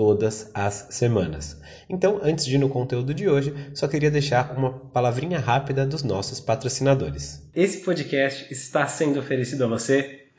todas as semanas. Então, antes de ir no conteúdo de hoje, só queria deixar uma palavrinha rápida dos nossos patrocinadores. Esse podcast está sendo oferecido a você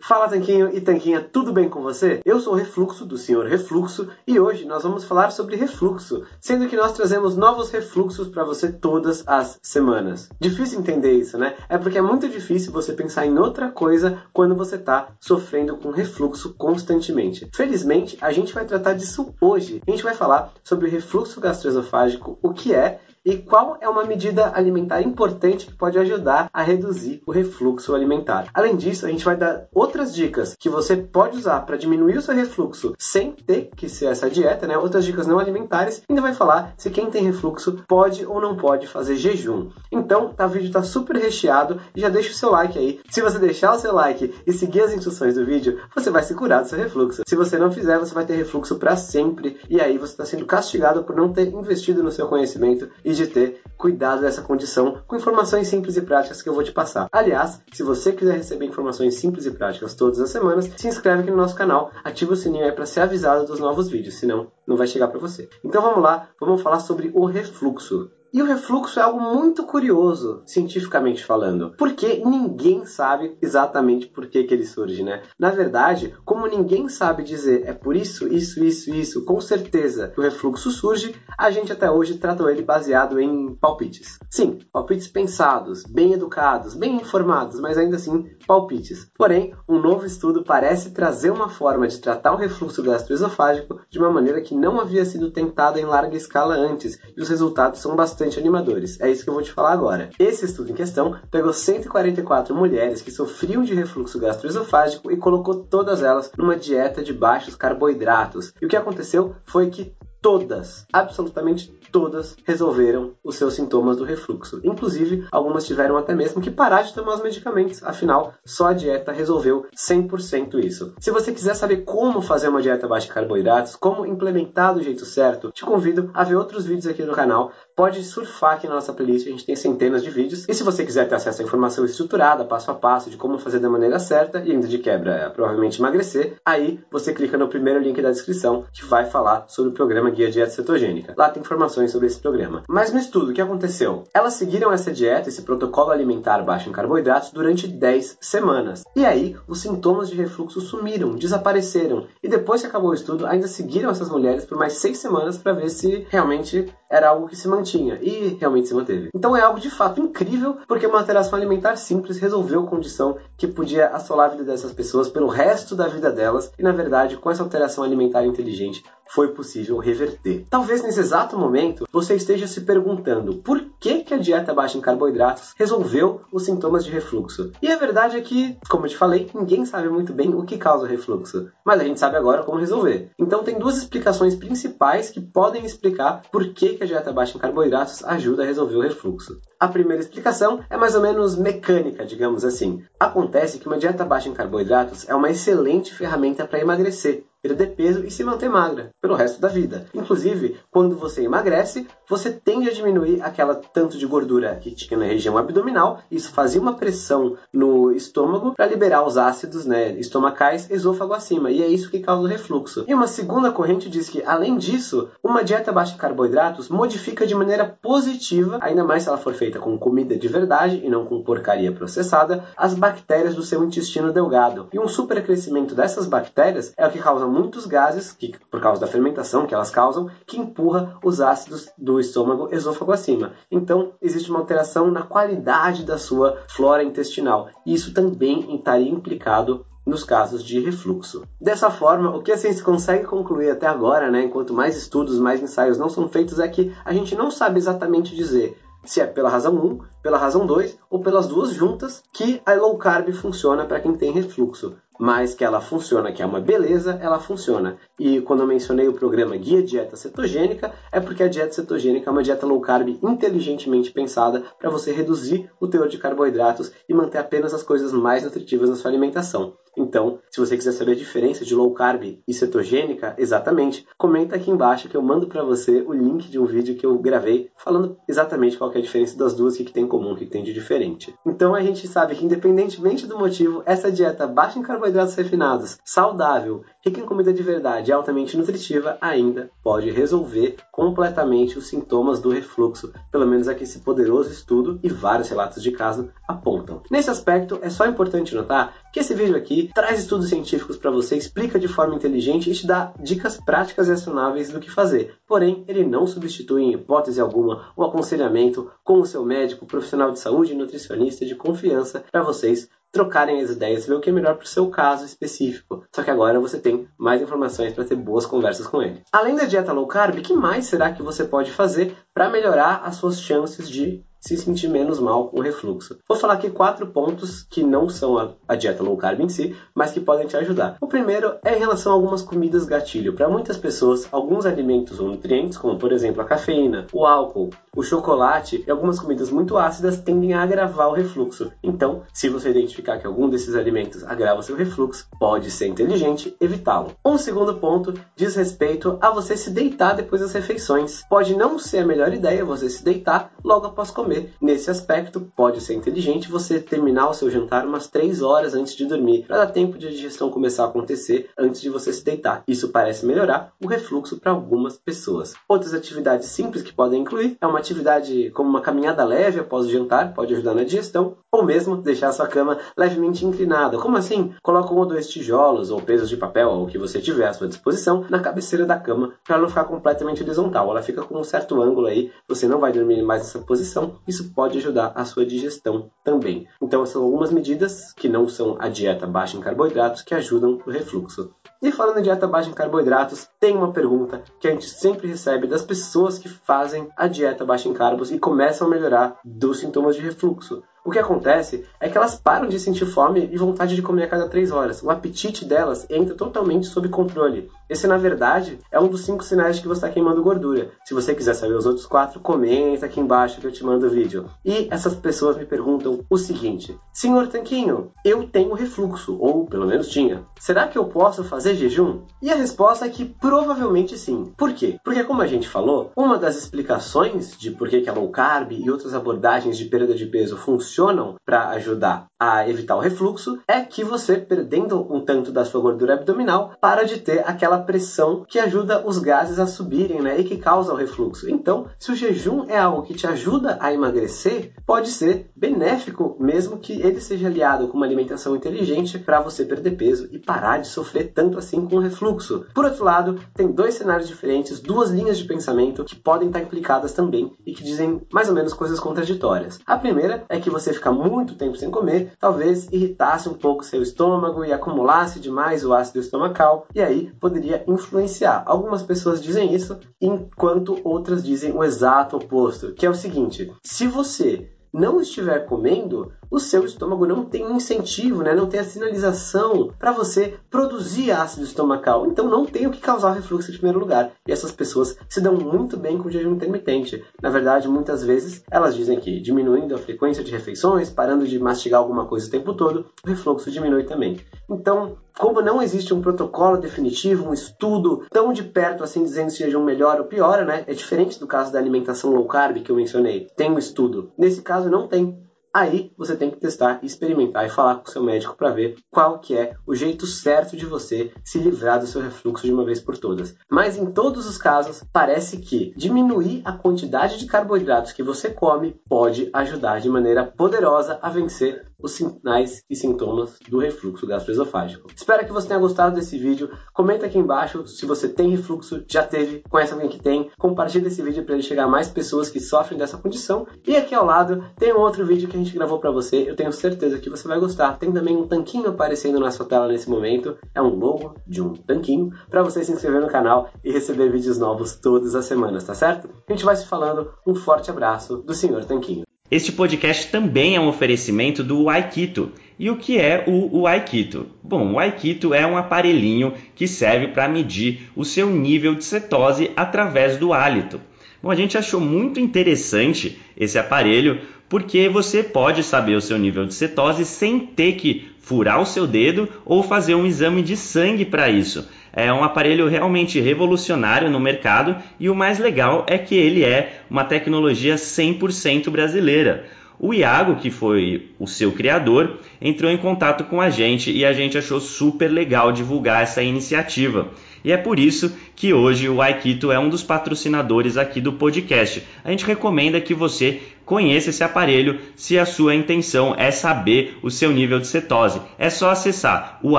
Fala Tanquinho e Tanquinha, tudo bem com você? Eu sou o Refluxo do Senhor Refluxo e hoje nós vamos falar sobre refluxo, sendo que nós trazemos novos refluxos para você todas as semanas. Difícil entender isso, né? É porque é muito difícil você pensar em outra coisa quando você está sofrendo com refluxo constantemente. Felizmente, a gente vai tratar disso hoje. A gente vai falar sobre refluxo gastroesofágico, o que é e qual é uma medida alimentar importante que pode ajudar a reduzir o refluxo alimentar. Além disso, a gente vai dar outras dicas que você pode usar para diminuir o seu refluxo sem ter que ser essa dieta, né? Outras dicas não alimentares. Ainda vai falar se quem tem refluxo pode ou não pode fazer jejum. Então, tá, o vídeo está super recheado e já deixa o seu like aí. Se você deixar o seu like e seguir as instruções do vídeo, você vai se curar do seu refluxo. Se você não fizer, você vai ter refluxo para sempre e aí você está sendo castigado por não ter investido no seu conhecimento e de ter cuidado dessa condição com informações simples e práticas que eu vou te passar. Aliás, se você quiser receber informações simples e práticas todas as semanas, se inscreve aqui no nosso canal, ativa o sininho aí para ser avisado dos novos vídeos, senão não vai chegar para você. Então vamos lá, vamos falar sobre o refluxo. E o refluxo é algo muito curioso, cientificamente falando, porque ninguém sabe exatamente por que, que ele surge, né? Na verdade, como ninguém sabe dizer é por isso, isso, isso, isso, com certeza que o refluxo surge, a gente até hoje tratou ele baseado em palpites. Sim, palpites pensados, bem educados, bem informados, mas ainda assim palpites. Porém, um novo estudo parece trazer uma forma de tratar o refluxo gastroesofágico de uma maneira que não havia sido tentada em larga escala antes, e os resultados são bastante bastante animadores. É isso que eu vou te falar agora. Esse estudo em questão pegou 144 mulheres que sofriam de refluxo gastroesofágico e colocou todas elas numa dieta de baixos carboidratos. E o que aconteceu foi que todas, absolutamente todas, resolveram os seus sintomas do refluxo. Inclusive, algumas tiveram até mesmo que parar de tomar os medicamentos. Afinal, só a dieta resolveu 100% isso. Se você quiser saber como fazer uma dieta baixa em carboidratos, como implementar do jeito certo, te convido a ver outros vídeos aqui no canal. Pode surfar aqui na nossa playlist, a gente tem centenas de vídeos. E se você quiser ter acesso à informação estruturada, passo a passo, de como fazer da maneira certa e ainda de quebra, é, provavelmente emagrecer, aí você clica no primeiro link da descrição que vai falar sobre o programa Guia Dieta Cetogênica. Lá tem informações sobre esse programa. Mas no estudo, o que aconteceu? Elas seguiram essa dieta, esse protocolo alimentar baixo em carboidratos durante 10 semanas. E aí, os sintomas de refluxo sumiram, desapareceram. E depois que acabou o estudo, ainda seguiram essas mulheres por mais 6 semanas para ver se realmente era algo que se mantinha. E realmente se manteve. Então é algo de fato incrível, porque uma alteração alimentar simples resolveu condição que podia assolar a vida dessas pessoas pelo resto da vida delas. E na verdade, com essa alteração alimentar inteligente, foi possível reverter. Talvez nesse exato momento você esteja se perguntando por que, que a dieta baixa em carboidratos resolveu os sintomas de refluxo. E a verdade é que, como eu te falei, ninguém sabe muito bem o que causa o refluxo, mas a gente sabe agora como resolver. Então tem duas explicações principais que podem explicar por que, que a dieta baixa em carboidratos ajuda a resolver o refluxo. A primeira explicação é mais ou menos mecânica, digamos assim. Acontece que uma dieta baixa em carboidratos é uma excelente ferramenta para emagrecer, perder peso e se manter magra pelo resto da vida. Inclusive, quando você emagrece, você tende a diminuir aquela tanto de gordura que tinha na região abdominal. Isso fazia uma pressão no estômago para liberar os ácidos né, estomacais esôfago acima. E é isso que causa o refluxo. E uma segunda corrente diz que, além disso, uma dieta baixa em carboidratos modifica de maneira positiva, ainda mais se ela for feita com comida de verdade e não com porcaria processada, as bactérias do seu intestino delgado. E um supercrescimento dessas bactérias é o que causa muitos gases, que, por causa da fermentação que elas causam, que empurra os ácidos do estômago esôfago acima. Então, existe uma alteração na qualidade da sua flora intestinal. E isso também estaria implicado nos casos de refluxo. Dessa forma, o que a ciência consegue concluir até agora, né, enquanto mais estudos, mais ensaios não são feitos, é que a gente não sabe exatamente dizer se é pela razão 1, pela razão 2 ou pelas duas juntas que a low carb funciona para quem tem refluxo mas que ela funciona, que é uma beleza, ela funciona. E quando eu mencionei o programa Guia Dieta Cetogênica, é porque a dieta cetogênica é uma dieta low carb inteligentemente pensada para você reduzir o teor de carboidratos e manter apenas as coisas mais nutritivas na sua alimentação. Então, se você quiser saber a diferença de low carb e cetogênica, exatamente, comenta aqui embaixo que eu mando para você o link de um vídeo que eu gravei falando exatamente qual é a diferença das duas, o que, que tem em comum, o que, que tem de diferente. Então a gente sabe que independentemente do motivo, essa dieta baixa em carboidratos refinados, saudável, rica em comida de verdade e altamente nutritiva ainda pode resolver completamente os sintomas do refluxo, pelo menos aqui esse poderoso estudo e vários relatos de caso apontam. Nesse aspecto, é só importante notar que esse vídeo aqui traz estudos científicos para você, explica de forma inteligente e te dá dicas práticas e acionáveis do que fazer. Porém, ele não substitui em hipótese alguma o aconselhamento com o seu médico, profissional de saúde e nutricionista de confiança para vocês trocarem as ideias, ver o que é melhor para o seu caso específico. Só que agora você tem mais informações para ter boas conversas com ele. Além da dieta low carb, o que mais será que você pode fazer para melhorar as suas chances de se sentir menos mal com o refluxo. Vou falar aqui quatro pontos que não são a, a, dieta low carb em si, mas que podem te ajudar. O primeiro é em relação a algumas comidas gatilho. Para muitas pessoas, alguns alimentos ou nutrientes, como por exemplo a cafeína, o álcool, o chocolate e algumas comidas muito ácidas tendem a agravar o refluxo. Então, se você identificar que algum desses alimentos agrava seu refluxo, pode ser inteligente evitá-lo. Um segundo ponto diz respeito a você se deitar depois das refeições. Pode não ser a melhor ideia você se deitar logo após comer Nesse aspecto, pode ser inteligente você terminar o seu jantar umas 3 horas antes de dormir, para dar tempo de a digestão começar a acontecer antes de você se deitar. Isso parece melhorar o refluxo para algumas pessoas. Outras atividades simples que podem incluir é uma atividade como uma caminhada leve após o jantar, pode ajudar na digestão, ou mesmo deixar a sua cama levemente inclinada. Como assim? Coloca um ou dois tijolos ou pesos de papel ou o que você tiver à sua disposição na cabeceira da cama para não ficar completamente horizontal. Ela fica com um certo ângulo aí, você não vai dormir mais nessa posição isso pode ajudar a sua digestão também. Então, são algumas medidas que não são a dieta baixa em carboidratos que ajudam o refluxo. E falando em dieta baixa em carboidratos, tem uma pergunta que a gente sempre recebe das pessoas que fazem a dieta baixa em carbos e começam a melhorar dos sintomas de refluxo. O que acontece é que elas param de sentir fome e vontade de comer a cada três horas. O apetite delas entra totalmente sob controle. Esse, na verdade, é um dos cinco sinais de que você está queimando gordura. Se você quiser saber os outros quatro, comenta aqui embaixo que eu te mando o vídeo. E essas pessoas me perguntam o seguinte: Senhor Tanquinho, eu tenho refluxo, ou pelo menos tinha. Será que eu posso fazer jejum? E a resposta é que provavelmente sim. Por quê? Porque, como a gente falou, uma das explicações de por que a low carb e outras abordagens de perda de peso funcionam funcionam para ajudar a evitar o refluxo é que você, perdendo um tanto da sua gordura abdominal, para de ter aquela pressão que ajuda os gases a subirem né, e que causa o refluxo. Então, se o jejum é algo que te ajuda a emagrecer, pode ser benéfico, mesmo que ele seja aliado com uma alimentação inteligente para você perder peso e parar de sofrer tanto assim com o refluxo. Por outro lado, tem dois cenários diferentes, duas linhas de pensamento que podem estar implicadas também e que dizem mais ou menos coisas contraditórias. A primeira é que você ficar muito tempo sem comer, talvez irritasse um pouco seu estômago e acumulasse demais o ácido estomacal, e aí poderia influenciar. Algumas pessoas dizem isso, enquanto outras dizem o exato oposto, que é o seguinte: se você não estiver comendo, o seu estômago não tem incentivo, né? não tem a sinalização para você produzir ácido estomacal. Então não tem o que causar refluxo em primeiro lugar. E essas pessoas se dão muito bem com o jejum intermitente. Na verdade, muitas vezes elas dizem que diminuindo a frequência de refeições, parando de mastigar alguma coisa o tempo todo, o refluxo diminui também. Então, como não existe um protocolo definitivo, um estudo tão de perto assim dizendo se jejum melhora ou piora, né? É diferente do caso da alimentação low carb que eu mencionei. Tem um estudo. Nesse caso não tem. Aí você tem que testar, experimentar e falar com o seu médico para ver qual que é o jeito certo de você se livrar do seu refluxo de uma vez por todas. Mas em todos os casos, parece que diminuir a quantidade de carboidratos que você come pode ajudar de maneira poderosa a vencer os sinais e sintomas do refluxo gastroesofágico. Espero que você tenha gostado desse vídeo. Comenta aqui embaixo se você tem refluxo, já teve, conhece alguém que tem. Compartilhe esse vídeo para ele chegar a mais pessoas que sofrem dessa condição. E aqui ao lado tem um outro vídeo que a gente gravou para você. Eu tenho certeza que você vai gostar. Tem também um tanquinho aparecendo na sua tela nesse momento. É um logo de um tanquinho para você se inscrever no canal e receber vídeos novos todas as semanas, tá certo? A gente vai se falando. Um forte abraço do Senhor Tanquinho. Este podcast também é um oferecimento do Aikito. E o que é o, o Aikito? Bom, o Aikito é um aparelhinho que serve para medir o seu nível de cetose através do hálito. Bom, a gente achou muito interessante esse aparelho porque você pode saber o seu nível de cetose sem ter que furar o seu dedo ou fazer um exame de sangue para isso. É um aparelho realmente revolucionário no mercado e o mais legal é que ele é uma tecnologia 100% brasileira. O Iago, que foi o seu criador, entrou em contato com a gente e a gente achou super legal divulgar essa iniciativa. E é por isso que hoje o Aikito é um dos patrocinadores aqui do podcast. A gente recomenda que você conheça esse aparelho se a sua intenção é saber o seu nível de cetose. É só acessar o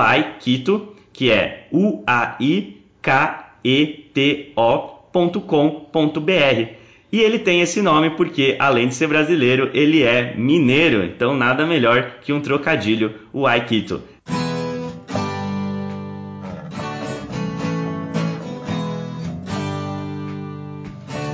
Aikito que é uaiketo.com.br. E ele tem esse nome porque, além de ser brasileiro, ele é mineiro, então nada melhor que um trocadilho, o Aikito.